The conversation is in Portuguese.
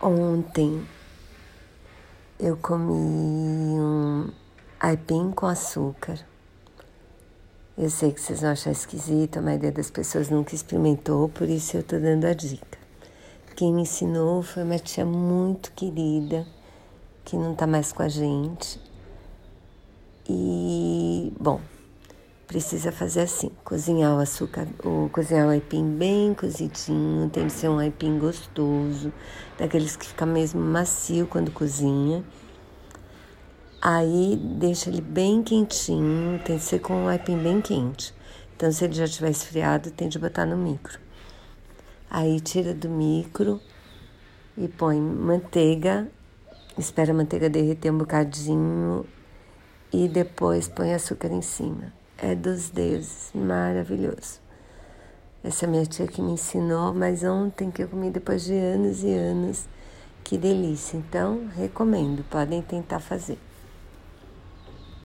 Ontem eu comi um aipim com açúcar. Eu sei que vocês vão achar esquisito, a maioria das pessoas nunca experimentou, por isso eu tô dando a dica. Quem me ensinou foi uma tia muito querida, que não tá mais com a gente. E, bom, precisa fazer assim: cozinhar o açúcar, ou cozinhar o aipim bem cozidinho, tem que ser um aipim gostoso, daqueles que fica mesmo macio quando cozinha. Aí deixa ele bem quentinho, tem que ser com o aipim bem quente. Então, se ele já estiver esfriado, tem de botar no micro. Aí tira do micro e põe manteiga, espera a manteiga derreter um bocadinho e depois põe açúcar em cima é dos deuses, maravilhoso. Essa minha tia que me ensinou, mas ontem que eu comi depois de anos e anos, que delícia. Então, recomendo, podem tentar fazer.